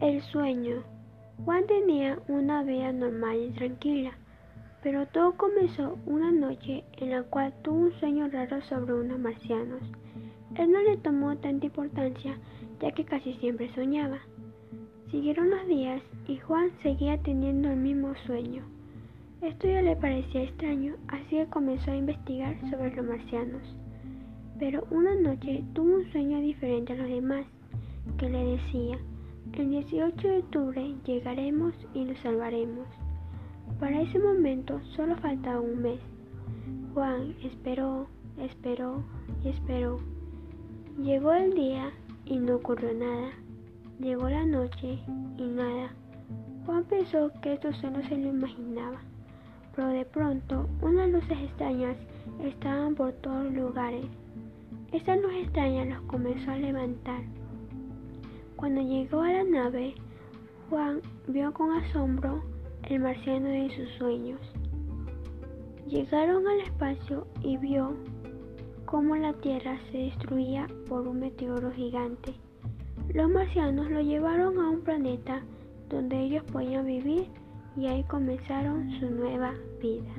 El sueño. Juan tenía una vida normal y tranquila, pero todo comenzó una noche en la cual tuvo un sueño raro sobre unos marcianos. Él no le tomó tanta importancia ya que casi siempre soñaba. Siguieron los días y Juan seguía teniendo el mismo sueño. Esto ya le parecía extraño, así que comenzó a investigar sobre los marcianos. Pero una noche tuvo un sueño diferente a los demás, que le decía, el 18 de octubre llegaremos y nos salvaremos. Para ese momento solo faltaba un mes. Juan esperó, esperó y esperó. Llegó el día y no ocurrió nada. Llegó la noche y nada. Juan pensó que esto solo se lo imaginaba, pero de pronto unas luces extrañas estaban por todos lugares. Esas luces extrañas los comenzó a levantar cuando llegó a la nave, Juan vio con asombro el marciano de sus sueños. Llegaron al espacio y vio cómo la Tierra se destruía por un meteoro gigante. Los marcianos lo llevaron a un planeta donde ellos podían vivir y ahí comenzaron su nueva vida.